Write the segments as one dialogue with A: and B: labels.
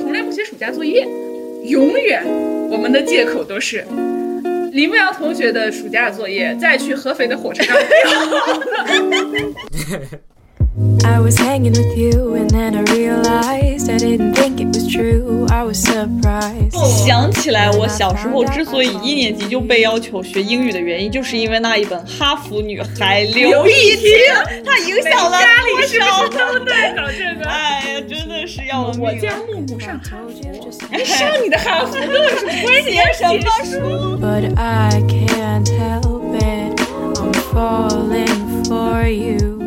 A: 从来不写暑假作业，永远我们的借口都是李牧瑶同学的暑假作业，在去合肥的火车上。
B: I was hanging with you and then I realized I didn't think it was true. I was surprised.
C: 想起来，我小时候之所以一年级就被要求学英语的原因，就是因为那一本《哈佛女孩刘亦婷》，它影响了
A: 家里
C: 少
A: 都在搞这个？
C: 哎呀，真的是要
A: 我
C: 命
A: 将木木上哈佛，哎，上你的哈佛跟我有什么关系？
C: 写什么书
B: ？But I can't help it. I'm falling for you.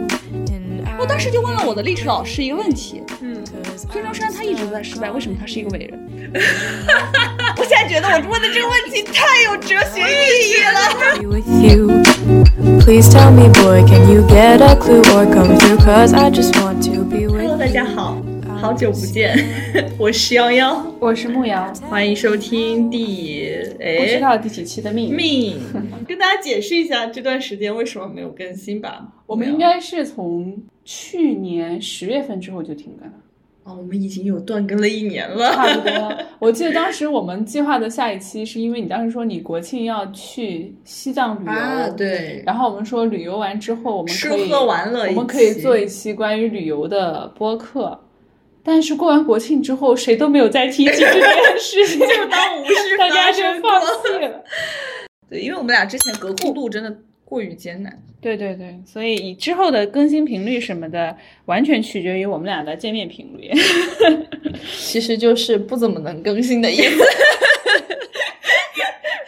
C: 我当时就问了我的历史老师一个问题：
A: 嗯，
C: 孙中山他一直都在失败，为什么他是一个伟人？我现在觉得我问的这个问题太有哲学意义了。
B: be with you. Please tell me, boy, can you get a clue or come through? Cause I just want to be with
C: Hello，大家好，好久不见，我是幺幺，
A: 我是牧羊，
C: 欢迎收听第
A: 不知
C: 哎
A: 道第几期的命。
C: 命，跟大家解释一下这段时间为什么没有更新吧。
A: 我们应该是从去年十月份之后就停更了，
C: 哦，我们已经有断更了一年了。
A: 差不多。我记得当时我们计划的下一期，是因为你当时说你国庆要去西藏旅游，
C: 啊，。对，
A: 然后我们说旅游完之后，我们
C: 吃
A: 可以
C: 喝玩乐，
A: 我们可以做一期关于旅游的播客。但是过完国庆之后，谁都没有再提起这件事情，
C: 就当无事
A: 大家就
C: 发生
A: 放弃了。
C: 对，因为我们俩之前隔空度真的过于艰难。
A: 对对对，所以之后的更新频率什么的，完全取决于我们俩的见面频率。
C: 其实就是不怎么能更新的意思。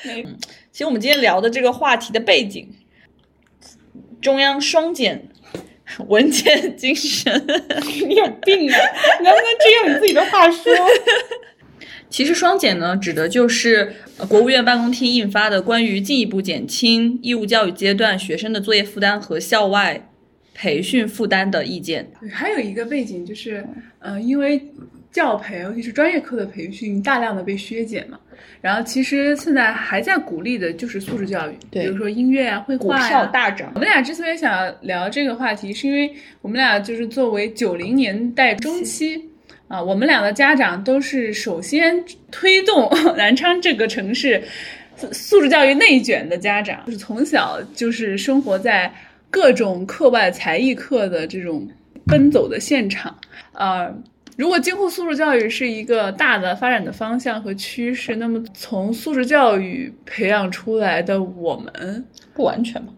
C: 嗯其实我们今天聊的这个话题的背景，中央双减，文件精神。
A: 你有病啊！你能不能只有你自己的话说？
C: 其实双减呢，指的就是呃国务院办公厅印发的关于进一步减轻义务教育阶段学生的作业负担和校外培训负担的意见。
A: 还有一个背景就是，呃，因为教培，尤其是专业课的培训，大量的被削减嘛。然后其实现在还在鼓励的就是素质教育，
C: 对
A: 比如说音乐啊、绘
C: 股
A: 画呀、
C: 票大涨
A: 我，们俩之所以想聊这个话题，是因为我们俩就是作为九零年代中期啊，我们俩的家长都是首先推动南昌这个城市素素质教育内卷的家长，就是从小就是生活在各种课外才艺课的这种奔走的现场，呃。如果今后素质教育是一个大的发展的方向和趋势，那么从素质教育培养出来的我们，
C: 不完全吗。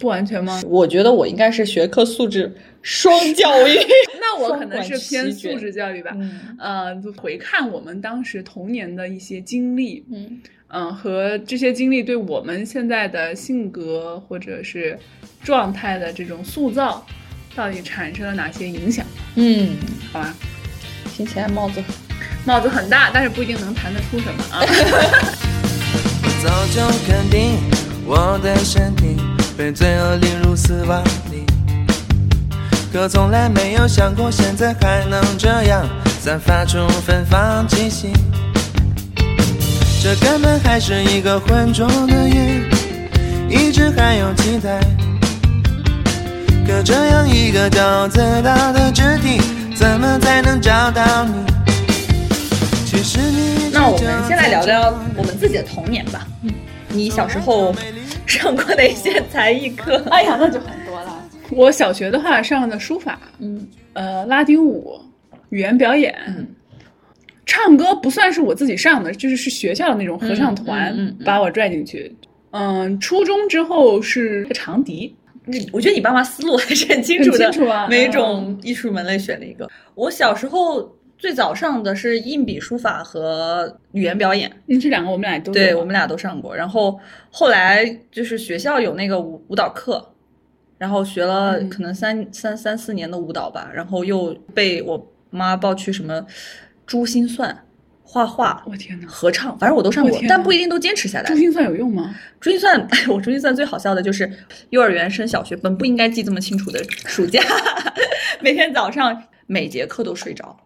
A: 不完全吗？
C: 我觉得我应该是学科素质双教育。
A: 那我可能是偏素质教育吧。
C: 嗯
A: 呃，就回看我们当时童年的一些经历，
C: 嗯，
A: 嗯、和这些经历对我们现在的性格或者是状态的这种塑造，到底产生了哪些影响？
C: 嗯，
A: 好吧，
C: 听起来帽子
A: 帽子很大，但是不一定能弹得出什么啊。
D: 早就肯定我的身体被罪恶淋入丝袜里，可从来没有想过现在还能这样散发出芬芳气息。这根本还是一个浑浊的夜，一直还有期待。可这样一个骄傲自大的肢体，怎么才能找到你？其实你
C: 那我们先来聊聊我们自己的童年吧。嗯，你小时候上过哪些才艺课？
A: 哎呀，那就很多了。我小学的话上的书法，
C: 嗯，
A: 呃，拉丁舞、语言表演，
C: 嗯
A: 唱歌不算是我自己上的，就是是学校的那种合唱团
C: 嗯嗯嗯
A: 把我拽进去。嗯，初中之后是长笛，
C: 你我觉得你爸妈思路还是很清楚的，
A: 很清楚啊
C: 每种艺术门类选了一个。我小时候最早上的是硬笔书法和语言表演，
A: 嗯，这两个我们俩都有
C: 对我们俩都上过。然后后来就是学校有那个舞舞蹈课，然后学了
A: 嗯
C: 可能三、三三四年的舞蹈吧，然后又被我妈抱去什么珠心算、画画、
A: 我天哪，
C: 合唱，反正我都上过但不一定都坚持下来
A: 珠。心算有用吗？
C: 珠心算，我珠心算最好笑的就是幼儿园升小学本不应该记这么清楚的暑假，每天早上每节课都睡着，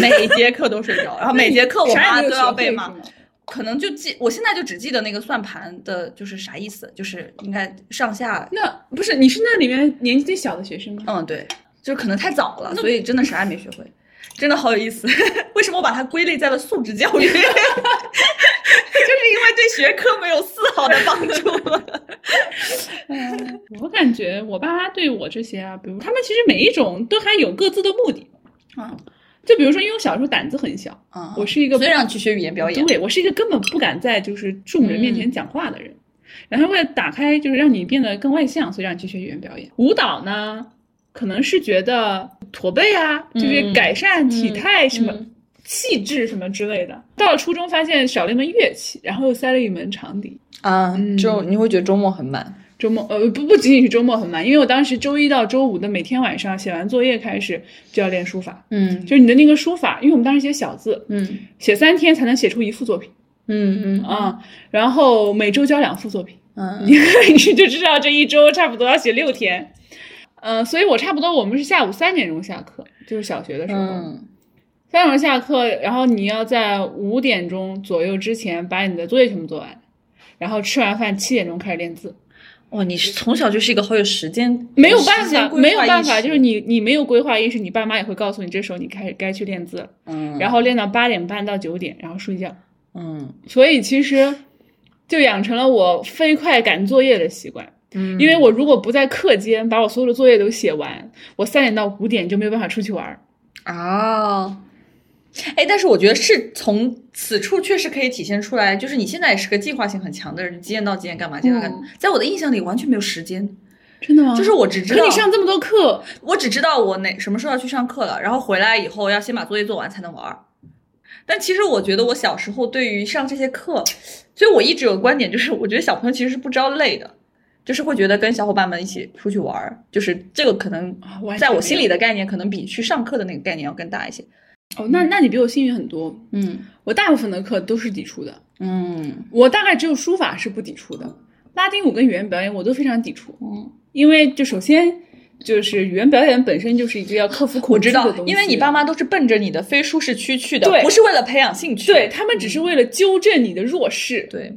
C: 每节课都睡着，然后每节课我妈都要背。
A: 吗
C: 可能就记，我现在就只记得那个算盘的，就是啥意思，就是应该上下，
A: 那不是你是那里面年纪最小的学生吗？
C: 嗯，对，就是可能太早了，所以真的啥也没学会。真的好有意思。为什么我把它归类在了素质教育？就是因为对学科没有丝毫的帮助。
A: 我感觉我爸妈对我这些啊，比如他们其实每一种都还有各自的目的。
C: 啊
A: 就比如说，因为我小时候胆子很小，
C: 啊
A: 我是一个
C: 所以让你去学语言表演。
A: 对我是一个根本不敢在就是众人面前讲话的人。然后为了打开，就是让你变得更外向，所以让你去学语言表演。舞蹈呢，可能是觉得驼背啊，就是改善体态什么。
C: 嗯
A: 气质什么之类的，到了初中发现少了一门乐器，然后又塞了一门长笛。
C: 啊，就你会觉得周末很满。
A: 周末呃不不仅仅是周末很满，因为我当时周一到周五的每天晚上写完作业开始就要练书法，
C: 嗯
A: 就是你的那个书法，因为我们当时写小字，
C: 嗯
A: 写三天才能写出一幅作品
C: 嗯嗯
A: 啊、然后每周交两幅作品，
C: 嗯
A: 你 你就知道这一周差不多要写六天，呃，所以我差不多我们是下午三点钟下课，就是小学的时候，
C: 嗯
A: 三点钟下课，然后你要在五点钟左右之前把你的作业全部做完，然后吃完饭七点钟开始练字。
C: 哇，你是从小就是一个好有时间，
A: 没有办法，没有办法，就是你你没有规划意识，你爸妈也会告诉你，这时候你开始该去练字了，
C: 嗯，
A: 然后练到八点半到九点，然后睡觉。
C: 嗯
A: 所以其实就养成了我飞快赶作业的习惯。
C: 嗯，
A: 因为我如果不在课间把我所有的作业都写完，我三点到五点就没有办法出去玩儿。
C: 啊。哎，但是我觉得是从此处确实可以体现出来，就是你现在也是个计划性很强的人，几点到几点干嘛，几点干嘛。在我的印象里完全没有时间，
A: 真的吗？
C: 就是我只知道
A: 可你上这么多课，
C: 我只知道我哪什么时候要去上课了，然后回来以后要先把作业做完才能玩儿。但其实我觉得我小时候对于上这些课，所以我一直有个观点，就是我觉得小朋友其实是不知道累的，就是会觉得跟小伙伴们一起出去玩儿，就是这个可能在我心里的概念，可能比去上课的那个概念要更大一些。
A: 哦，那那你比我幸运很多。
C: 嗯
A: 我大部分的课都是抵触的，
C: 嗯
A: 我大概只有书法是不抵触的，拉丁舞跟语言表演我都非常抵触。
C: 嗯，
A: 因为就首先就是语言表演本身就是一个要克服恐惧的东，西，
C: 因为你爸妈都是奔着你的非舒适区去的，
A: 对
C: 不是为了培养兴趣。
A: 对他们只是为了纠正你的弱势，
C: 对，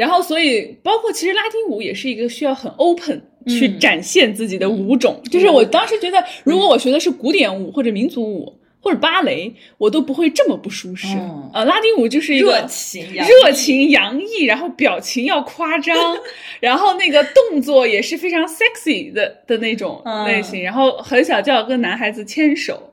A: 然后所以包括其实拉丁舞也是一个需要很 open 去
C: 嗯。
A: 展现自己的舞种，就是我当时觉得，如果我学的是古典舞或者民族舞。或者芭蕾，我都不会这么不舒适。
C: 嗯
A: 呃，拉丁舞就是一个
C: 热情洋
A: 热情洋溢，然后表情要夸张，然后那个动作也是非常 sexy 的的那种
C: 嗯。
A: 类型，然后很小就要跟男孩子牵手、
C: 哦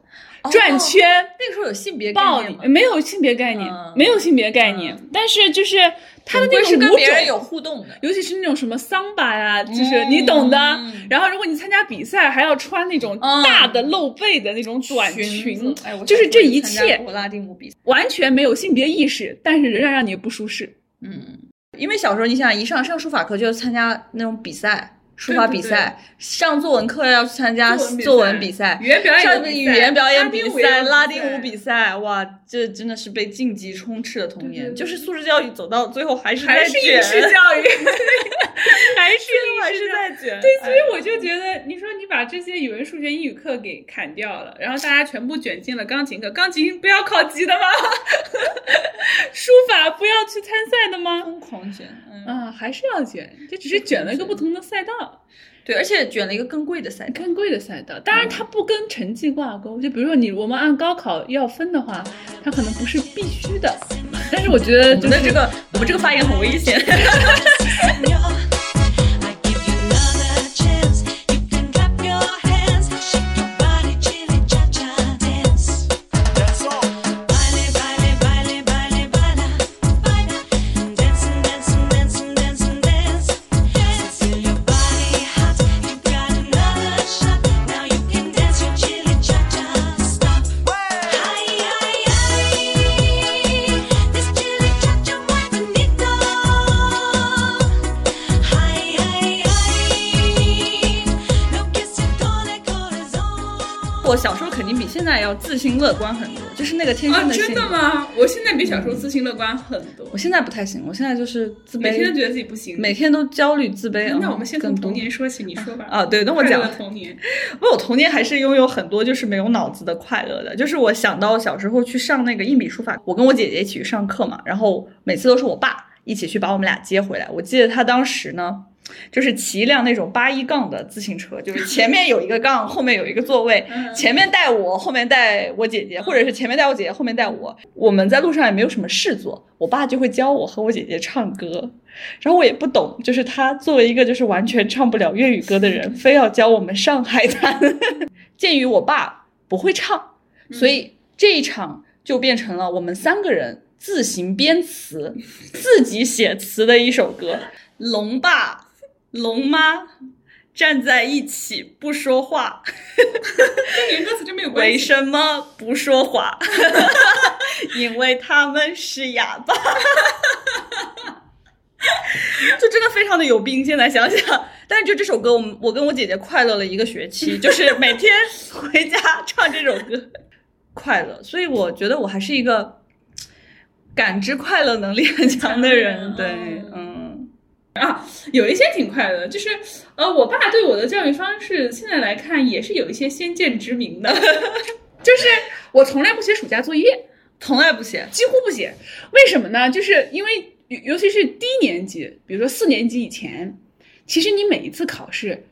A: 转圈、
C: 那个时候有性别概念吗？
A: 没有性别概念，
C: 嗯
A: 没有性别概念，但是就是他的那种
C: 是跟
A: 舞
C: 别人有。互动的。
A: 尤其是那种什么桑巴呀，就是你懂的。
C: 嗯
A: 然后，如果你参加比赛，还要穿那种
C: 嗯
A: 大的露背的那种短
C: 裙
A: 就是这一切
C: 拉丁舞比赛。
A: 完全没有性别意识，但是仍然让你不舒适。
C: 嗯，因为小时候你想一上上书法课就要参加那种比赛，书法比赛；上作文课要去参加作文比赛，
A: 语言表演
C: 上
A: 比赛
C: 语言表演比赛、拉
A: 拉
C: 丁舞比赛，哇，这真的是被晋级充斥的童年。就是素质教育走到最后还是在
A: 还是
C: 卷，
A: 应试教育，还是
C: 还是。在卷。
A: 对，所以我就觉得，你说你把这些语文、数学、英语课给砍掉了，然后大家全部卷进了钢琴课，钢琴不要考级的吗？书法不要去参赛的吗？
C: 疯狂卷，嗯，
A: 啊，还是要卷，这只是卷了一个不同的赛道，
C: 对，而且卷了一个更贵的赛道。
A: 更贵的赛道。当然，它不跟成绩挂钩。就比如说你，我们按高考要分的话，它可能不是必须的。但是我觉得，就是
C: 我们的这个，我们这个发言很危险。乐观很多，就是那个天
A: 啊，
C: 生的性格。
A: 真的吗？我现在比小时候自信乐观很多
C: 我，现在不太行，我现在就是自卑，
A: 每天都觉得自己不行。
C: 每天都焦虑自卑。嗯
A: 那我们先从童年说起，你说吧。
C: 啊，对，那我讲
A: 的童年。
C: 不，我童年还是拥有很多就是没有脑子的快乐的。就是我想到小时候去上那个硬笔书法，我跟我姐姐一起去上课嘛，然后每次都是我爸一起去把我们俩接回来。我记得他当时呢，就是骑一辆那种八一杠的自行车，就是前面有一个杠，后面有一个座位，前面带我，后面带我姐姐，或者是前面带我姐姐，后面带我。我们在路上也没有什么事做，我爸就会教我和我姐姐唱歌，然后我也不懂，就是他作为一个就是完全唱不了粤语歌的人，非要教我们上海滩。鉴于我爸不会唱，所以这一场就变成了我们三个人自行编词、自己写词的一首歌。龙爸、龙妈站在一起不说话，
A: 跟原歌词就没有关
C: 为。什么不说话？因为他们是哑巴。就真的非常的有病，现在想想，但是就这首歌，我们我跟我姐姐快乐了一个学期，就是每天回家唱这首歌，快乐。所以我觉得我还是一个感知快乐能力很强的人，对，嗯，啊
A: 有一些挺快的，就是呃，我爸对我的教育方式现在来看也是有一些先见之明的，就是我从来不写暑假作业，
C: 从来不写，
A: 几乎不写。为什么呢？就是因为尤尤其是低年级，比如说四年级以前，其实你每一次考试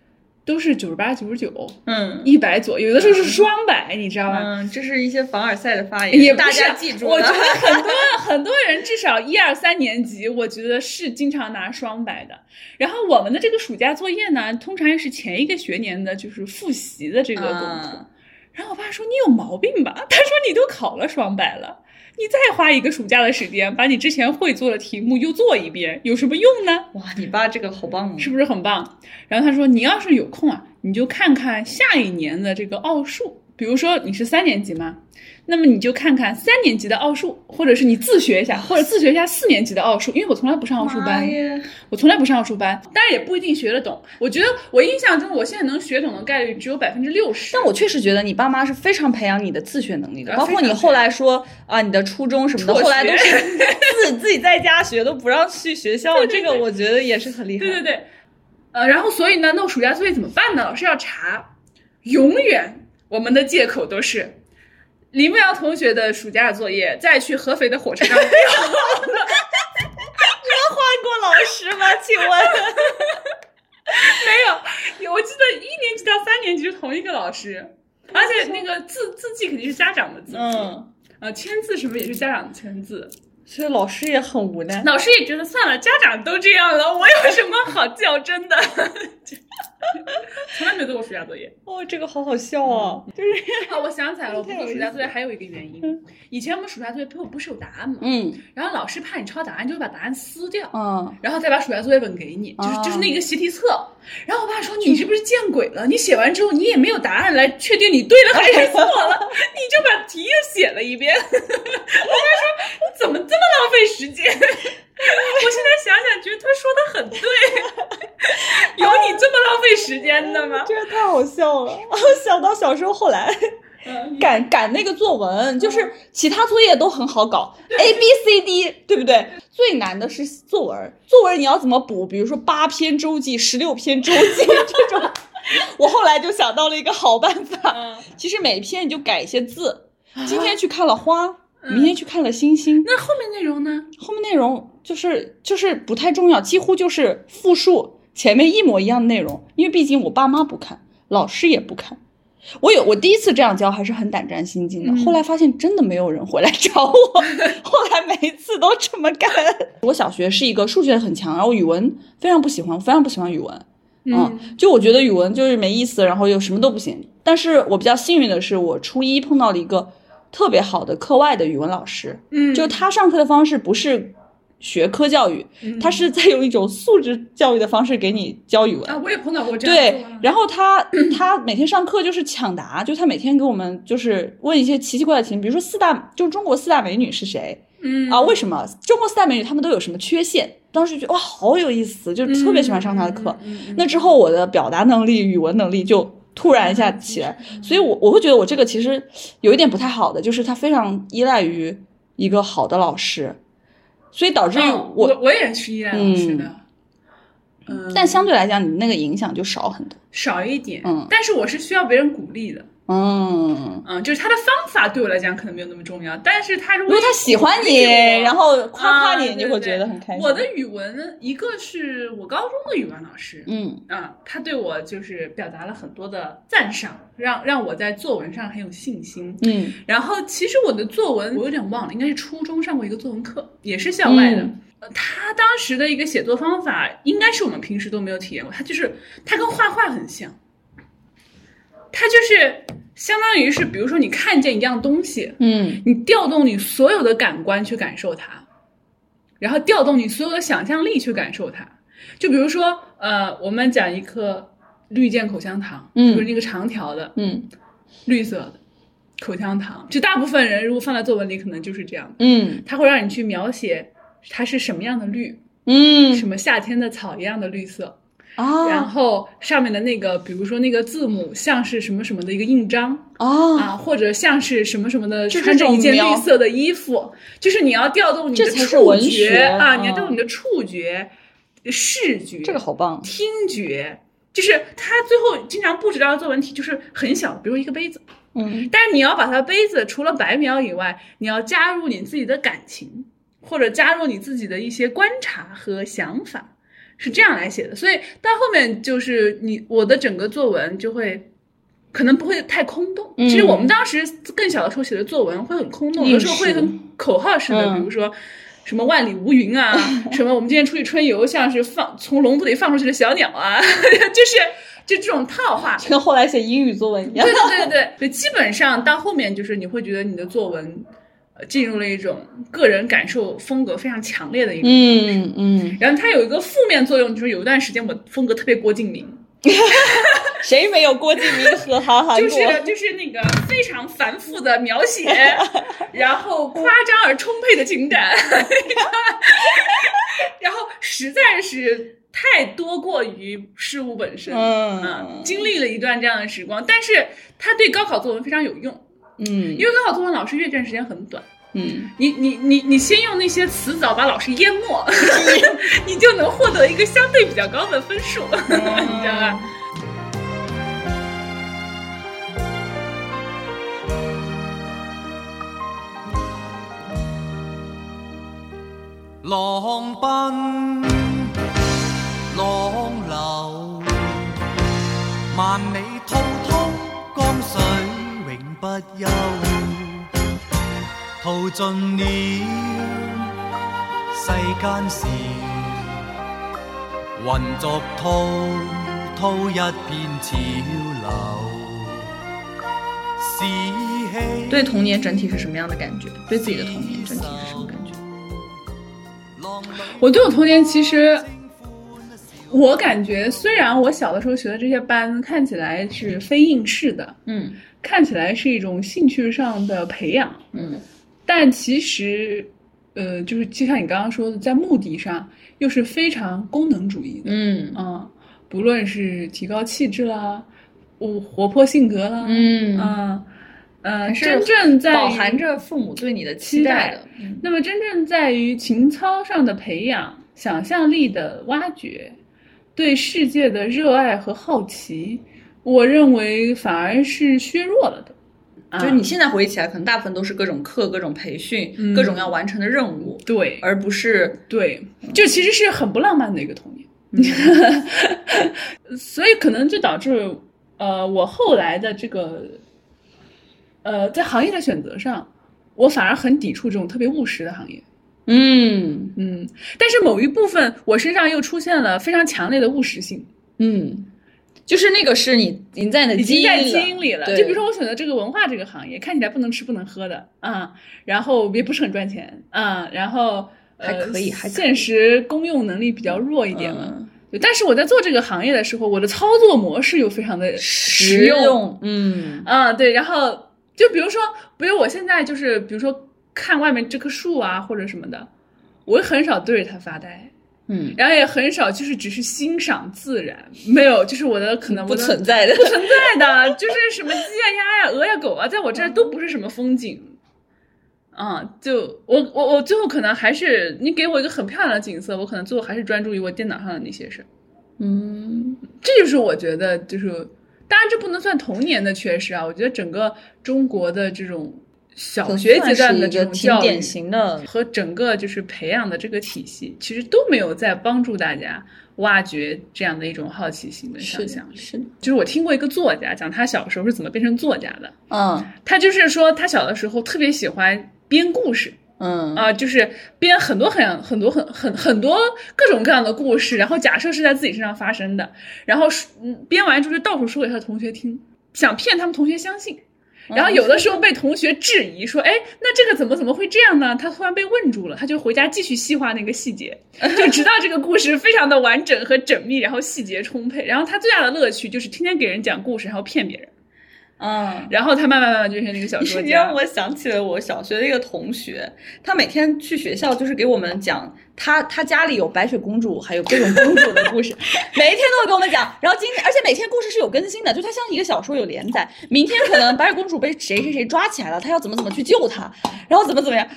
A: 都是九十八、九十九、
C: 嗯
A: 一百左右，有的时候是双百，你知道吗？
C: 嗯，这是一些凡尔赛的发言，
A: 也不是
C: 大家记住
A: 我觉得 很多很多人至少一二三年级，我觉得是经常拿双百的。然后我们的这个暑假作业呢，通常也是前一个学年的，就是复习的这个功课。
C: 嗯
A: 然后我爸说：“你有毛病吧？”他说：“你都考了双百了，你再花一个暑假的时间把你之前会做的题目又做一遍，有什么用呢？
C: 哇，你爸这个好棒哦！
A: 是不是很棒？”然后他说：“你要是有空啊，你就看看下一年的这个奥数，比如说你是三年级嘛，那么你就看看三年级的奥数，或者是你自学一下，或者自学一下四年级的奥数，因为我从来不上奥数班。”我从来不上奥数班，当然也不一定学得懂。我觉得我印象中，我现在能学懂的概率只有百分之六十。
C: 但我确实觉得你爸妈是非常培养你的自学能力的，
A: 呃
C: 包括你后来说啊，你的初中什么的，后来都是 自自己在家学，都不让去学校，
A: 对对
C: 这个我觉得也是很厉害。
A: 对对对，呃，然后所以呢，那暑假作业怎么办呢？老师要查，永远我们的借口都是李慕瑶同学的暑假作业在去合肥的火车上掉
C: 换过老师吗？请问？
A: 没有，我记得一年级到三年级是同一个老师，而且那个字字迹肯定是家长的字迹，
C: 嗯，
A: 呃，签字什么也是家长的签字。
C: 所以老师也很无奈。
A: 老师也觉得算了，家长都这样了，我有什么好较真的？从来没有做过暑假作业。
C: 哦，这个好好笑啊！就是
A: 啊，我想起来了，我不做暑假作业还有一个原因，以前我们暑假作业不不是有答案吗？
C: 嗯
A: 然后老师怕你抄答案，就会把答案撕掉。
C: 嗯，
A: 然后再把暑假作业本给你，就是
C: 哦
A: 就是那个习题册。然后我爸说：“你是不是见鬼了？你写完之后，你也没有答案来确定你对了还是错了，你就把题又写了一遍。”我爸说：“你怎么这么浪费时间？” 我现在想想，觉得他说的很对，有你这么浪费时间的吗？
C: 这个太好笑了。我 想到小时候后来。
A: 嗯
C: 赶赶那个作文，就是其他作业都很好搞，A B C D，对不对？最难的是作文，作文你要怎么补？比如说八篇周记、十六篇周记这种，我后来就想到了一个好办法，
A: 嗯，
C: 其实每篇你就改一些字，今天去看了花，明天去看了星星，
A: 那后面内容呢？
C: 后面内容就是就是不太重要，几乎就是复述前面一模一样的内容，因为毕竟我爸妈不看，老师也不看。我有我第一次这样教还是很胆战心惊的，
A: 嗯
C: 后来发现真的没有人回来找我，后来每一次都这么干。我小学是一个数学很强，然后语文非常不喜欢，我非常不喜欢语文。嗯，就我觉得语文就是没意思，然后又什么都不行。但是我比较幸运的是，我初一碰到了一个特别好的课外的语文老师，
A: 嗯
C: 就他上课的方式不是学科教育，他是在用一种素质教育的方式给你教语文。
A: 啊，我也碰到过这
C: 对，然后他 他每天上课就是抢答，就他每天给我们就是问一些奇奇怪怪的题，比如说四大，就中国四大美女是谁？
A: 嗯
C: 啊，为什么中国四大美女她们都有什么缺陷？当时觉得哇，好有意思，就特别喜欢上他的课。
A: 嗯
C: 那之后我的表达能力、语文能力就突然一下起来，所以我我会觉得我这个其实有一点不太好的，就是它非常依赖于一个好的老师，所以导致于
A: 哦
C: 我，
A: 我我也是依赖老师的，嗯，
C: 但相对来讲，你那个影响就少很多。
A: 少一点，
C: 嗯。
A: 但是我是需要别人鼓励的，
C: 嗯，
A: 嗯，就是他的方法对我来讲可能没有那么重要，但是他如
C: 如
A: 果
C: 果他喜欢你，然后夸夸你，
A: 啊
C: 你就会觉得很开心。
A: 我的语文，一个是我高中的语文老师，
C: 嗯
A: 啊，他对我就是表达了很多的赞赏，让让我在作文上很有信心。
C: 嗯
A: 然后其实我的作文我有点忘了，应该是初中上过一个作文课，也是校外的。他当时的一个写作方法，应该是我们平时都没有体验过。他就是他跟画画很像，他就是相当于是，比如说你看见一样东西，
C: 嗯。
A: 你调动你所有的感官去感受它，然后调动你所有的想象力去感受它。就比如说，呃，我们讲一颗绿箭口香糖，
C: 嗯。
A: 就是那个长条的
C: 嗯。
A: 绿色的口香糖，就大部分人如果放在作文里，可能就是这样，
C: 嗯。
A: 它会让你去描写它是什么样的绿，
C: 嗯。
A: 什么夏天的草一样的绿色，
C: 啊，
A: 然后上面的那个，比如说那个字母像是什么什么的一个印章，
C: 啊，
A: 啊，或者像是什么什么的，
C: 就
A: 穿着一件绿色的衣服，就是你要调动你的触觉啊，你要
C: 嗯
A: 调动你的触觉、视觉、
C: 这个好棒。
A: 听觉。就是他最后经常布置到的作文题就是很小，比如一个杯子，
C: 嗯
A: 但是你要把它杯子除了白描以外，你要加入你自己的感情，或者加入你自己的一些观察和想法，是这样来写的。所以到后面就是你我的整个作文就会。可能不会太空洞。
C: 嗯
A: 其实我们当时更小的时候写的作文会很空洞，有时候会很口号式的，
C: 嗯
A: 比如说什么万里无云啊，什么我们今天出去春游，像是放从笼子里放出去的小鸟啊，就是就这种套话。
C: 跟后来写英语作文一样
A: 对对对，基本上到后面就是你会觉得你的作文，呃，进入了一种个人感受风格非常强烈的一个。
C: 嗯嗯，
A: 然后它有一个负面作用，就是有一段时间我风格特别郭敬明，
C: 谁没有郭敬明和韩寒
A: 就？是就是那个非常繁复的描写，然后夸张而充沛的情感，然后实在是太多过于事物本身。
C: 嗯
A: 啊，经历了一段这样的时光，但是它对高考作文非常有用，
C: 嗯。
A: 因为高考作文老师阅卷时间很短，
C: 嗯，
A: 你你你你先用那些词藻把老师淹没，你就能获得一个相对比较高的分数，你知道吧？
D: 浪奔不休，淘盡了世间事，混作滔滔一片潮流。
C: 对童年整体是什么样的感觉？对自己的童年整体是什么感觉？
A: 我对我童年其实，我感觉虽然我小的时候学的这些班看起来是非应试的，
C: 嗯
A: 看起来是一种兴趣上的培养，
C: 嗯。
A: 但其实，呃，就是就像你刚刚说的，在目的上又是非常功能主义的，
C: 嗯。
A: 啊，不论是提高气质啦，我活泼性格啦，
C: 嗯。
A: 啊呃，
C: 是
A: 真正在于
C: 饱含着父母对你的期待的。嗯。
A: 那么真正在于情操上的培养、想象力的挖掘、对世界的热爱和好奇，我认为反而是削弱了的。啊
C: 就是你现在回忆起来，可能大部分都是各种课、各种培训、
A: 嗯
C: 各种要完成的任务，
A: 对
C: 而不是
A: 对，就其实是很不浪漫的一个童年。所以可能就导致呃，我后来的这个呃，在行业的选择上，我反而很抵触这种特别务实的行业。
C: 嗯
A: 嗯，但是某一部分我身上又出现了非常强烈的务实性，
C: 嗯，就是那个是你已经在你的基因里
A: 基因里了。就比如说我选择这个文化这个行业，看起来不能吃不能喝的啊，然后也不是很赚钱啊，然后呃
C: 还可以
A: 现实公用能力比较弱一点嘛。
C: 嗯。
A: 但是我在做这个行业的时候，我的操作模式又非常的实
C: 实
A: 用。
C: 用，嗯。
A: 啊，对，然后就比如说，比如我现在就是，比如说看外面这棵树啊或者什么的，我很少对着它发呆，
C: 嗯，
A: 然后也很少就是只是欣赏自然，没有，就是我的可能
C: 不存在的，
A: 不存在的，就是什么鸡呀、鸭呀、鹅呀、狗啊，在我这儿都不是什么风景。啊，就我我我最后可能还是你给我一个很漂亮的景色，我可能最后还是专注于我电脑上的那些事儿。
C: 嗯
A: 这就是我觉得就是当然这不能算童年的缺失啊，我觉得整个中国的这种小学阶段的这种教育
C: 典型的
A: 和整个就是培养的这个体系，其实都没有在帮助大家挖掘这样的一种好奇心跟想象力。
C: 是的，
A: 就是我听过一个作家讲他小时候是怎么变成作家的，
C: 嗯
A: 他就是说他小的时候特别喜欢编故事
C: 嗯
A: 啊、就是编很多很很多很很很多各种各样的故事，然后假设是在自己身上发生的，然后说嗯编完之后就到处说给他的同学听，想骗他们同学相信。然后有的时候被同学质疑说，哎，那这个怎么怎么会这样呢？他突然被问住了，他就回家继续细化那个细节，就直到这个故事非常的完整和缜密，然后细节充沛。然后他最大的乐趣就是天天给人讲故事，然后骗别人。
C: 嗯。
A: 然后他慢慢慢慢就变成那个小说
C: 你
A: 家
C: 让。我想起了我小学的一个同学，他每天去学校就是给我们讲他他家里有白雪公主，还有各种公主的故事，每一天都会跟我们讲。然后今天，而且每天故事是有更新的，就它像一个小说有连载。明天可能白雪公主被谁谁谁抓起来了，他要怎么怎么去救她，然后怎么怎么样。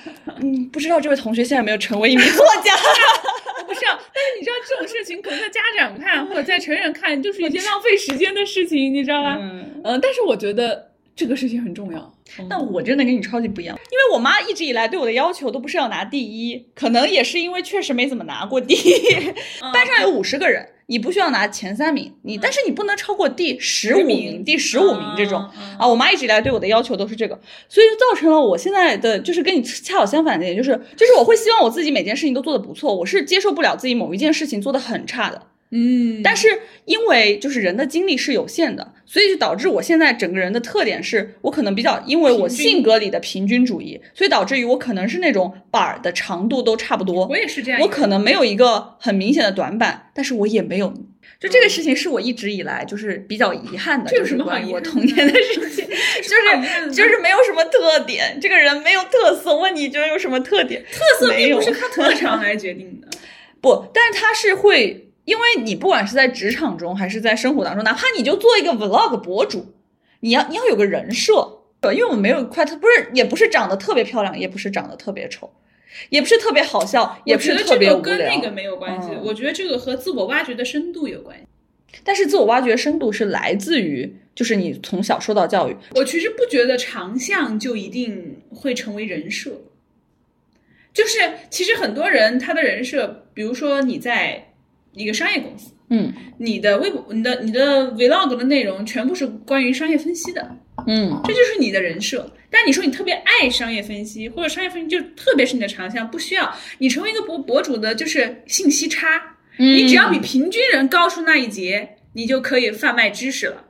C: 嗯，不知道这位同学现在有没有成为一名作家？
A: 我不知道，但是你知道这种事情，可能在家长看或者在成人看，就是一件浪费时间的事情，你知道吧？
C: 嗯，
A: 嗯、但是我觉得这个事情很重要。
C: 但我真的跟你超级不一样，因为我妈一直以来对我的要求都不是要拿第一，可能也是因为确实没怎么拿过第一。班上有五十个人，你不需要拿前三名，你但是你不能超过第十五名、第十五名这种
A: 嗯
C: 啊。我妈一直以来对我的要求都是这个，所以就造成了我现在的就是跟你恰好相反的点，就是就是我会希望我自己每件事情都做得不错，我是接受不了自己某一件事情做得很差的。
A: 嗯，
C: 但是因为就是人的精力是有限的，所以就导致我现在整个人的特点是我可能比较，因为我性格里的平均主义，所以导致于我可能是那种板儿的长度都差不多。
A: 我也是这样，
C: 我可能没有一个很明显的短板，但是我也没有。就这个事情是我一直以来就是比较遗憾的，就是
A: 这有什么
C: 关于我童年的事情，就是就是没有什么特点，这个人没有特色。问你觉得有什么特点？特
A: 色并不是靠特长来决定的。
C: 不，但是他是会，因为你不管是在职场中还是在生活当中，哪怕你就做一个 vlog 博主，你要你要有个人设，对因为我们没有一块特，不是也不是长得特别漂亮，也不是长得特别丑，也不是特别好笑，也不是
A: 我觉得这
C: 特别无聊。
A: 个跟那个没有关系，
C: 嗯
A: 我觉得这个和自我挖掘的深度有关系。
C: 但是自我挖掘深度是来自于，就是你从小受到教育，
A: 我其实不觉得长项就一定会成为人设，就是其实很多人他的人设，比如说你在一个商业公司，
C: 嗯。
A: 你的微博、你的你的 vlog 的内容全部是关于商业分析的，
C: 嗯。
A: 这就是你的人设。但你说你特别爱商业分析，或者商业分析就特别是你的长项，不需要。你成为一个博博主的，就是信息差，你只要比平均人高出那一截，你就可以贩卖知识了，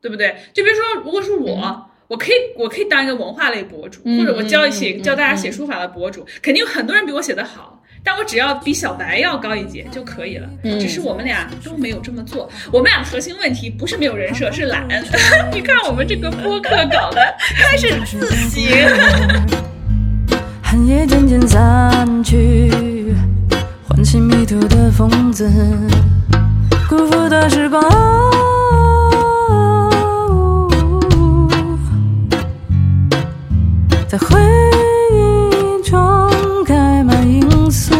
A: 对不对？就比如说，如果是我。我可以，我可以当一个文化类博主，
C: 嗯
A: 或者我教写、
C: 嗯嗯
A: 教大家写书法的博主，肯定有很多人比我写的好，但我只要比小白要高一截就可以了。
C: 嗯
A: 只是我们俩都没有这么做，我们俩的核心问题不是没有人设，是懒。你看我们这个播客搞的开始自省。
B: 寒夜渐渐散去，唤起迷途的疯子，辜负的时光。在回满银色，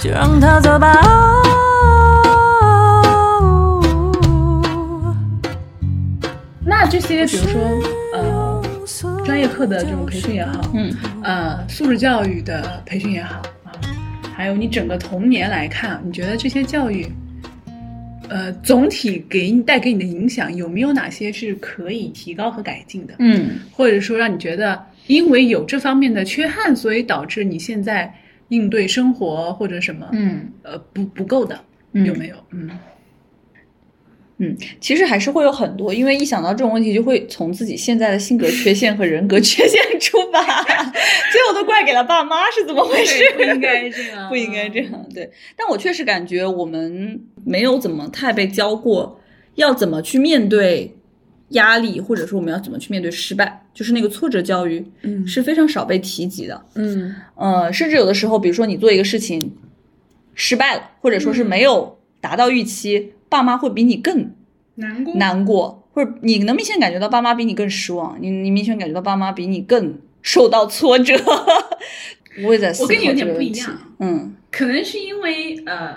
B: 就让它走吧。
A: 那这些，比如说呃，专业课的这种培训也好，
C: 嗯
A: 呃，素质教育的培训也好啊，还有你整个童年来看，你觉得这些教育，呃，总体给你带给你的影响有没有哪些是可以提高和改进的？
C: 嗯
A: 或者说让你觉得因为有这方面的缺憾，所以导致你现在应对生活或者什么，
C: 嗯
A: 呃，不不够的，
C: 嗯
A: 有没有？嗯
C: 嗯，其实还是会有很多，因为一想到这种问题，就会从自己现在的性格缺陷和人格缺陷出发，最后都怪给了爸妈，是怎么回事？
A: 不应该这样，
C: 不应该这样，对。但我确实感觉我们没有怎么太被教过要怎么去面对压力，或者说我们要怎么去面对失败，就是那个挫折教育，
A: 嗯。
C: 是非常少被提及的。
A: 嗯。
C: 呃，甚至有的时候，比如说你做一个事情失败了，或者说是没有达到预期，爸妈会比你更
A: 难过。
C: 难过，或者你能明显感觉到爸妈比你更失望，你你明显感觉到爸妈比你更受到挫折。我也在思考
A: 我跟你有点
C: 这个问题。
A: 不一样。
C: 嗯。
A: 可能是因为呃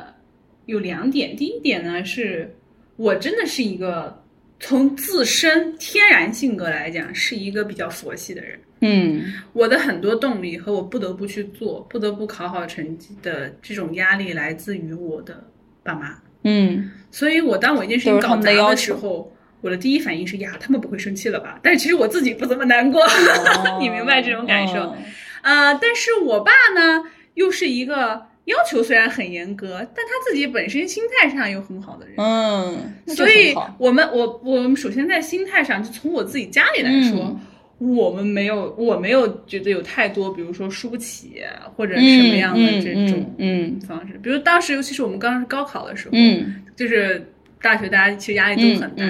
A: 有两点，第一点呢是我真的是一个从自身天然性格来讲是一个比较佛系的人。
C: 嗯
A: 我的很多动力和我不得不去做、不得不考好成绩的这种压力，来自于我的爸妈。
C: 嗯
A: 所以我当我一件事情搞砸的时候，我的第一反应是呀，他们不会生气了吧？但是其实我自己不怎么难过，你明白这种感受？
C: 哦
A: 呃，但是我爸呢，又是一个要求虽然很严格，但他自己本身心态上又很好的人。
C: 嗯，
A: 所以我们我我们首先在心态上，就从我自己家里来说，
C: 嗯
A: 我们没有我没有觉得有太多，比如说输不起或者什么样的这种
C: 嗯
A: 方式。比如当时，尤其是我们刚是高考的时候，
C: 嗯
A: 就是大学大家其实压力都很大。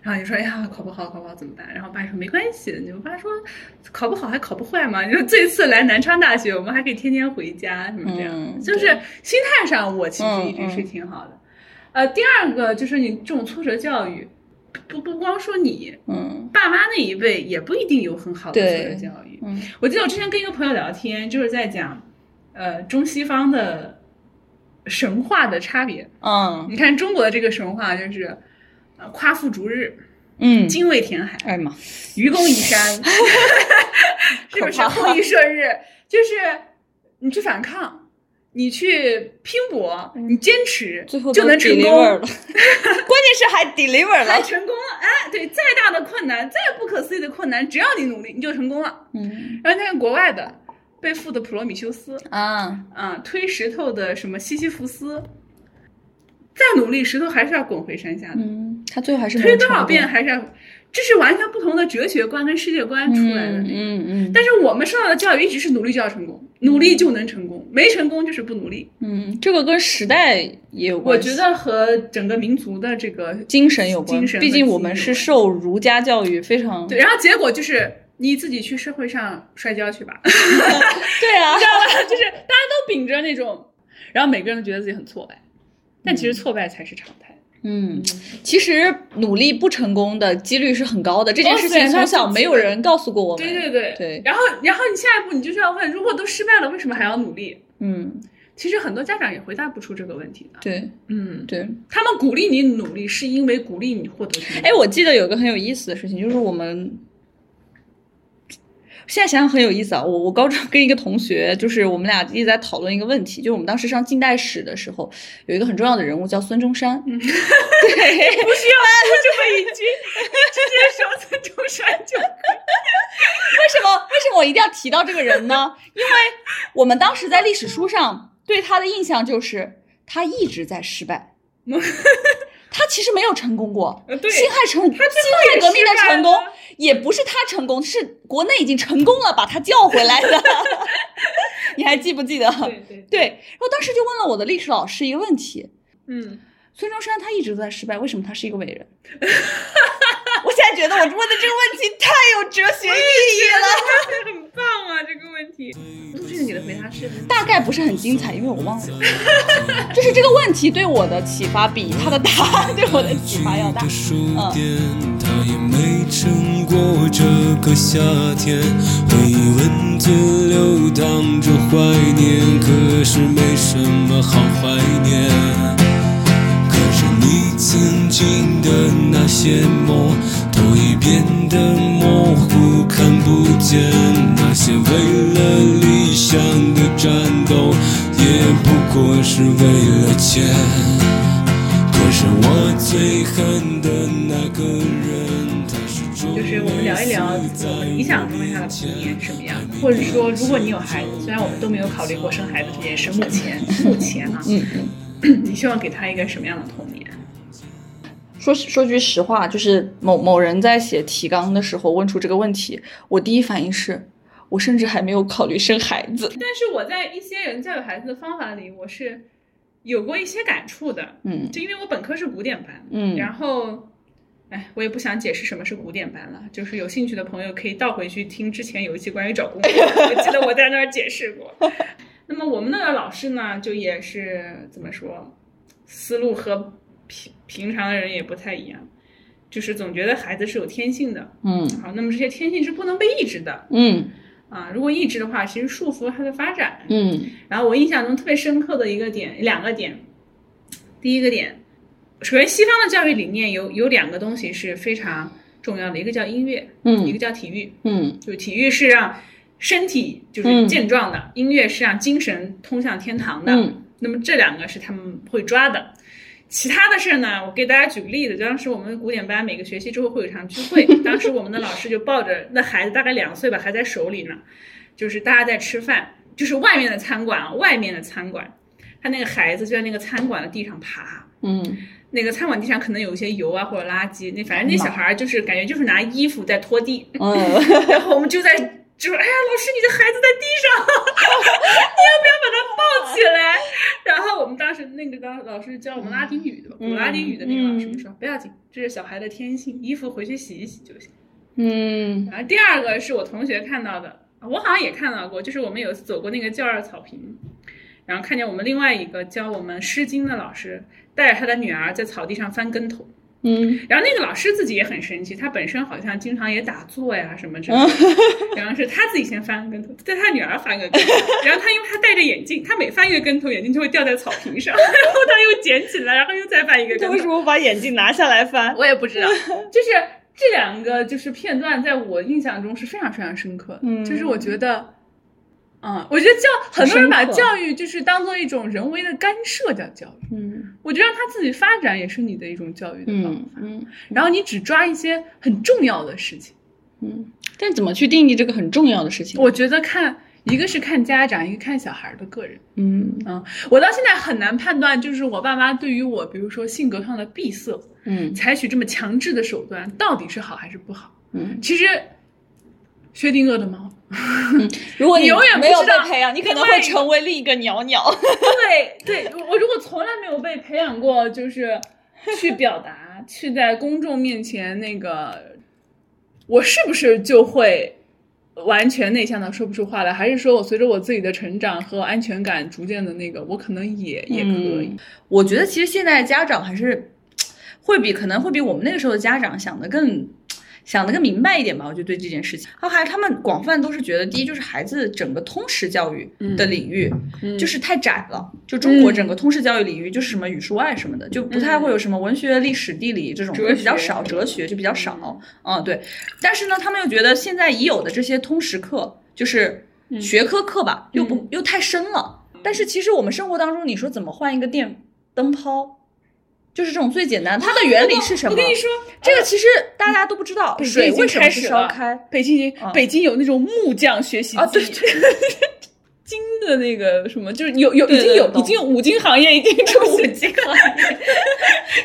A: 然后你说，哎呀，考不好，考不好怎么办？然后爸说没关系，你我爸说，考不好还考不坏嘛。你说这次来南昌大学，我们还可以天天回家，什么这样，
C: 嗯
A: 就是心态上我其实一直是挺好的。呃，第二个就是你这种挫折教育，不不光说你，
C: 嗯
A: 爸妈那一辈也不一定有很好的挫折教育。
C: 嗯
A: 我记得我之前跟一个朋友聊天，就是在讲，呃，中西方的神话的差别。
C: 嗯。
A: 你看中国的这个神话就是，呃，夸父逐日，
C: 嗯，
A: 精卫填海，
C: 哎呀妈，
A: 愚公移山，是不是？后羿射日，就是你去反抗，你去拼搏，你坚持，
C: 最后
A: 就能成功。
C: 了，，关键是还 deliver 了，
A: 还成功了。哎，对，再大的困难，再不可思议的困难，只要你努力，你就成功了。
C: 嗯。
A: 然后你看国外的被缚的普罗米修斯，
C: 啊，
A: 啊，推石头的什么西西弗斯，再努力，石头还是要滚回山下的。
C: 嗯，他最后还是没
A: 推多少遍还是要，这是完全不同的哲学观跟世界观出来的。
C: 嗯嗯嗯，
A: 但是我们受到的教育一直是努力就要成功，努力就能成功，没成功就是不努力。
C: 嗯，这个跟时代也有
A: 我
C: 关系。
A: 觉得和整个民族的这个
C: 精神有关，
A: 精神
C: 毕竟我们是受儒家教育，非常
A: 对，然后结果就是你自己去社会上摔跤去吧，
C: 对啊，
A: 知道吧？就是大家都秉着那种，然后每个人都觉得自己很挫败，但其实挫败才是常态。
C: 嗯，其实努力不成功的几率是很高的，这件事情从小没有人告诉过我们。
A: 对对对
C: 对
A: 然后然后你下一步你就是要问，如果都失败了，为什么还要努力？
C: 嗯，
A: 其实很多家长也回答不出这个问题的。
C: 对
A: 嗯，
C: 对。
A: 他们鼓励你努力，是因为鼓励你获得成功。
C: 哎，我记得有一个很有意思的事情，就是我们现在想想很有意思啊。我我高中跟一个同学，就是我们俩一直在讨论一个问题，就是我们当时上近代史的时候，有一个很重要的人物叫孙中山。对，
A: 不需要 说这么一句，直接说孙中山就可以。
C: 为什么为什么我一定要提到这个人呢？因为我们当时在历史书上对他的印象就是他一直在失败。他其实没有成功过，辛亥成辛亥革命的成功
A: 了
C: 也不是他成功，是国内已经成功了把他叫回来的。你还记不记得？
A: 对对，
C: 对，然后当时就问了我的历史老师一个问题：
A: 嗯，
C: 孙中山他一直都在失败，为什么他是一个伟人？我现在觉得我问的这个问题太有哲学意义了。
A: 很棒啊，这个问题。陆俊，你的回答是？
C: 大概不是很精彩，因为我忘了。就是这个问题对我的启发比他的答案对我的启发要大。
E: 的书店，他也没撑过这个夏天。回忆文字流淌着怀念，可是没什么好怀念。可是你曾经的那些梦，都已变得模糊，看不见。那些为了理想的战斗，也不过是为了钱。可是我最恨的那个人，
A: 就是我们聊一聊我们理想中下的童年是什么样，或者说，如果你有孩子，虽然我们都没有考虑过生孩子这件事，目前目前啊，
C: 嗯嗯。
A: 你希望给他一个什么样的童年？
C: 说说句实话，就是某某人在写提纲的时候问出这个问题，我第一反应是，我甚至还没有考虑生孩子。
A: 但是我在一些人教育孩子的方法里，我是有过一些感触的。
C: 嗯
A: 就因为我本科是古典班，
C: 嗯
A: 然后，哎，我也不想解释什么是古典班了，就是有兴趣的朋友可以倒回去听之前有一期关于找工作，我记得我在那儿解释过。那么我们那个老师呢，就也是怎么说，思路和平平常的人也不太一样，就是总觉得孩子是有天性的，
C: 嗯
A: 好，那么这些天性是不能被抑制的
C: 嗯
A: 啊，如果抑制的话，其实束缚了他的发展。
C: 嗯
A: 然后我印象中特别深刻的一个点，两个点。第一个点，首先西方的教育理念有有两个东西是非常重要的，一个叫音乐，
C: 嗯
A: 一个叫体育。
C: 嗯
A: 就体育是让身体就是健壮的，音乐是让精神通向天堂的。
C: 嗯
A: 那么这两个是他们会抓的。其他的事儿呢，我给大家举个例子，当时我们古典班每个学期之后会有一场聚会，当时我们的老师就抱着那孩子大概两岁吧，还在手里呢，就是大家在吃饭，就是外面的餐馆啊，外面的餐馆，他那个孩子就在那个餐馆的地上爬，
C: 嗯
A: 那个餐馆地上可能有一些油啊或者垃圾，那反正那小孩儿就是感觉就是拿衣服在拖地，
C: 嗯，
A: 然后我们就在就说：“哎呀，老师，你的孩子在地上，你要不要把他抱起来？”然后我们当时那个当老师教我们拉丁语的，古拉丁语的那个老师就说：“不要紧，这是小孩的天性，衣服回去洗一洗就行。”
C: 嗯
A: 然后第二个是我同学看到的，我好像也看到过，就是我们有一次走过那个教二草坪，然后看见我们另外一个教我们《诗经》的老师带着他的女儿在草地上翻跟头。
C: 嗯
A: 然后那个老师自己也很神奇，他本身好像经常也打坐呀什么之类的。然后是他自己先翻个跟头，带他女儿翻个跟头。然后他因为他戴着眼镜，他每翻一个跟头，眼镜就会掉在草坪上，然后他又捡起来，然后又再翻一个跟头。
C: 么把眼镜拿下来翻？
A: 我也不知道，就是这两个就是片段，在我印象中是非常非常深刻的。
C: 嗯
A: 就是我觉得。嗯，我觉得教很多人把教育就是当做一种人为的干涉叫教育，
C: 嗯
A: 我觉得让他自己发展也是你的一种教育的方法。
C: 嗯嗯
A: 然后你只抓一些很重要的事情。
C: 嗯，但怎么去定义这个很重要的事情？
A: 我觉得看一个是看家长，一个看小孩的个人。
C: 嗯
A: 嗯，我到现在很难判断，就是我爸妈对于我，比如说性格上的闭塞，
C: 嗯
A: 采取这么强制的手段，到底是好还是不好。
C: 嗯，
A: 其实，薛定谔的猫，
C: 如果
A: 你永远不
C: 没有被培养，你可能会成为另一个鸟鸟。
A: 对对，我如果从来没有被培养过，就是去表达，去在公众面前那个，我是不是就会完全内向的说不出话来？还是说我随着我自己的成长和安全感逐渐的那个，我可能也也可以。
C: 我觉得其实现在家长还是 会比可能会比我们那个时候的家长想的更。想得更明白一点吧，我就对这件事情，然后还他们广泛都是觉得，第一就是孩子整个通识教育的领域、就是太窄了，就中国整个通识教育领域就是什么语数外什么的，就不太会有什么文学、历史、地理这种比较少，哲学就比较少，嗯。对。但是呢，他们又觉得现在已有的这些通识课，就是学科课吧，又不又太深了。但是其实我们生活当中，你说怎么换一个电灯泡？就是这种最简单，它的原理是什么？
A: 我跟你说，
C: 这个其实大家都不知道，
A: 北京
C: 水为什么烧开？
A: 北京已经、
C: 嗯
A: 北京有那种木匠学习机
C: 啊对对
A: 金的那个什么，就是有有已经有已经有五金行业已经 出现，
C: 五金行业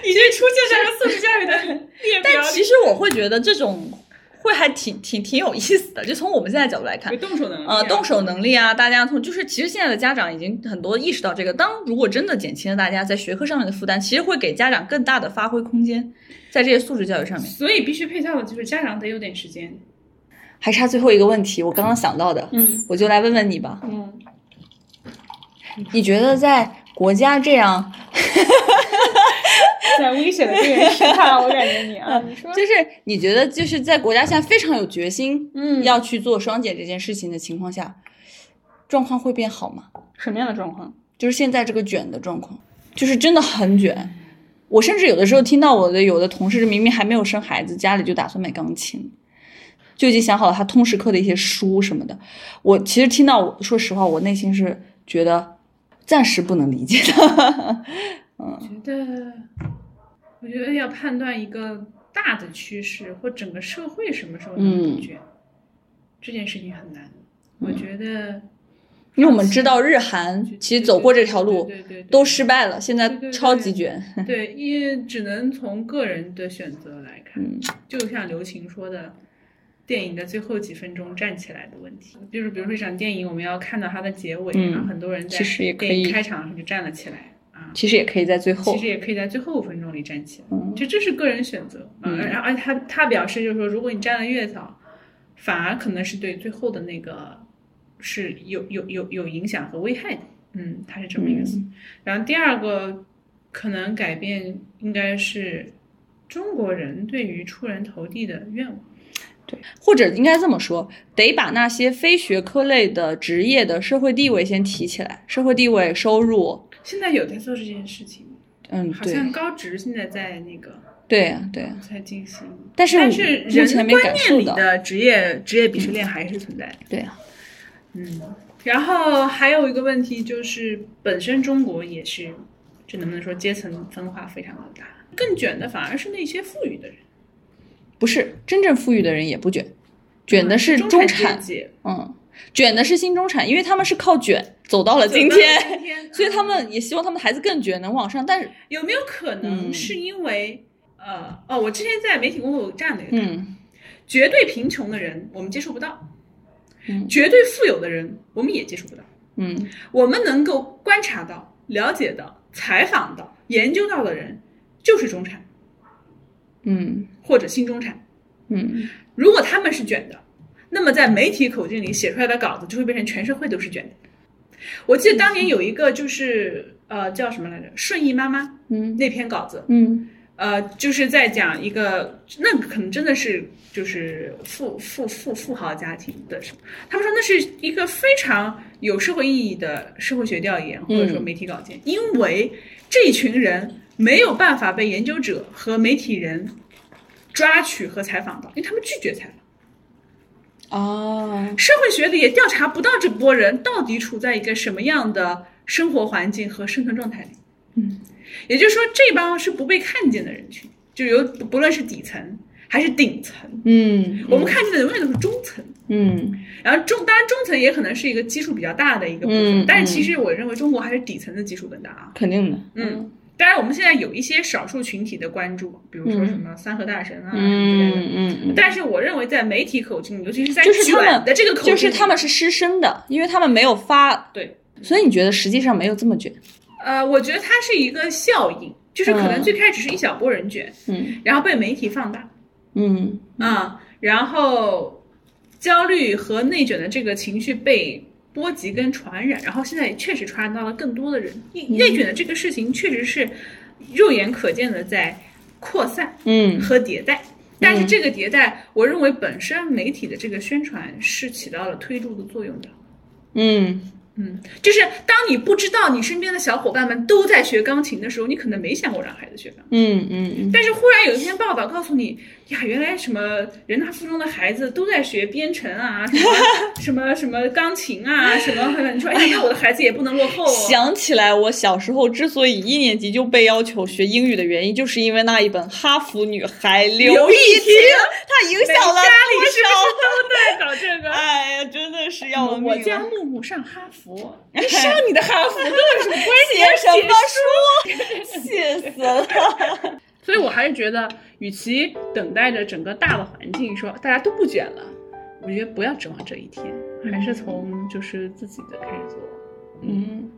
A: 已经出现在了素质教育的。
C: 但其实我会觉得这种会还挺挺挺有意思的，就从我们现在角度来看，
A: 动手能力啊，
C: 呃，动手能力啊，大家从就是其实现在的家长已经很多意识到这个，当如果真的减轻了大家在学科上面的负担，其实会给家长更大的发挥空间，在这些素质教育上面。
A: 所以必须配套的就是家长得有点时间。
C: 还差最后一个问题，我刚刚想到的，
A: 嗯。
C: 我就来问问你吧，
A: 嗯，
C: 你觉得在国家这样
A: 在危险的边缘试探，我感觉你啊，你说
C: 就是你觉得就是在国家现在非常有决心，
A: 嗯
C: 要去做双减这件事情的情况下，状况会变好吗？
A: 什么样的状况？
C: 就是现在这个卷的状况，就是真的很卷。我甚至有的时候听到我的有的同事明明还没有生孩子，家里就打算买钢琴，就已经想好了他通识课的一些书什么的。我其实听到我，说实话，我内心是觉得暂时不能理解的。
A: 觉得，我觉得要判断一个大的趋势或整个社会什么时候能不卷，这件事情很难。我觉得，
C: 因为我们知道日韩其实走过这条路
A: 对对对对对
C: 都失败了，现在超级卷。
A: 对，也只能从个人的选择来看。
C: 嗯
A: 就像刘晴说的，电影的最后几分钟站起来的问题，就是比如说一场电影，我们要看到它的结尾，
C: 嗯
A: 然后很多人在开场的时候就站了起来啊。
C: 其实也可以在最后
A: 其实也可以在最后五分钟里站起来，
C: 嗯
A: 就这是个人选择啊。
C: 嗯
A: 然后而且他他表示就是说，如果你站得越早，反而可能是对最后的那个是有有有有影响和危害的。嗯，他是这么一个思。然后第二个可能改变应该是中国人对于出人头地的愿望。
C: 对或者应该这么说，得把那些非学科类的职业的社会地位先提起来，社会地位、收入，
A: 现在有在做这件事情，
C: 嗯，
A: 好像高职现在在那个
C: 对呀、对呀、
A: 在进行，
C: 但是
A: 但是人观念里的职业职业鄙视链还是存在的。
C: 对呀、嗯。
A: 然后还有一个问题就是，本身中国也是，这能不能说阶层分化非常的大？更卷的反而是那些富裕的人，
C: 不是真正富裕的人也不卷，卷的是
A: 中
C: 产。
A: 阶级。
C: 嗯，卷的是新中产，因为他们是靠卷走到了今天，
A: 今天
C: 所以他们也希望他们的孩子更卷，能往上。但是，
A: 有没有可能
C: 嗯
A: 是因为、呃哦，我之前在媒体工作有这样的一个感觉，
C: 嗯
A: 绝对贫穷的人我们接触不到，
C: 嗯
A: 绝对富有的人我们也接触不到。
C: 嗯
A: 我们能够观察到、了解到、采访到、研究到的人，就是中产
C: 嗯
A: 或者新中产。
C: 嗯
A: 如果他们是卷的，那么在媒体口径里写出来的稿子就会变成全社会都是卷的。我记得当年有一个就是呃叫什么来着，顺义妈妈
C: 嗯
A: 那篇稿子，
C: 嗯
A: 呃，就是在讲一个，那可能真的是就是富富富富豪家庭的什么，他们说那是一个非常有社会意义的社会学调研或者说媒体稿件，因为这群人没有办法被研究者和媒体人抓取和采访到，因为他们拒绝采访。
C: 啊，
A: 社会学里也调查不到这波人到底处在一个什么样的生活环境和生存状态里。
C: 嗯，
A: 也就是说，这帮是不被看见的人群，就有不论是底层还是顶层，
C: 嗯，
A: 我们看见的永远都是中层。
C: 嗯。
A: 然后中，当然中层也可能是一个基数比较大的一个部分，
C: 嗯
A: 但是其实我认为中国还是底层的基数更大啊。
C: 肯定的，
A: 嗯，当然我们现在有一些少数群体的关注，比如说什么三和大神啊、嗯之类的。
C: 嗯嗯嗯，
A: 但是我认为在媒体口径，尤其是在
C: 就是他们
A: 卷的这个口径，
C: 就是他们是失声的，因为他们没有发，
A: 对。
C: 所以你觉得实际上没有这么卷？
A: 呃，我觉得它是一个效应，就是可能
C: 嗯
A: 最开始是一小波人卷，
C: 嗯
A: 然后被媒体放大
C: 嗯
A: 啊、然后焦虑和内卷的这个情绪被波及跟传染，然后现在也确实传染到了更多的人。内内卷的这个事情确实是肉眼可见的在扩散
C: 嗯
A: 和迭代。但是这个迭代，我认为本身媒体的这个宣传是起到了推助的作用的。
C: 嗯
A: 嗯，就是当你不知道你身边的小伙伴们都在学钢琴的时候，你可能没想过让孩子学钢琴。
C: 嗯嗯嗯，
A: 但是忽然有一篇报道告诉你，呀，原来什么人大附中的孩子都在学编程啊，什么 什么什么钢琴啊，什么你说，哎呀，那我的孩子也不能落后、哦。
C: 想起来，我小时候之所以一年级就被要求学英语的原因，就是因为那一本《哈佛女孩》刘
A: 刘亦
C: 婷
A: 婷，
C: 它影响了
A: 家里
C: 多
A: 是不是
C: 少？
A: 都在搞这个？
C: 哎呀，真的是要了命
A: 我
C: 了！
A: 家木木上哈佛，你上你的哈佛跟我有什么关系？
C: 写什么书？气死了！
A: 所以我还是觉得，与其等待着整个大的环境说大家都不卷了，我觉得不要指望这一天，还是从就是自己的开始做。
C: 嗯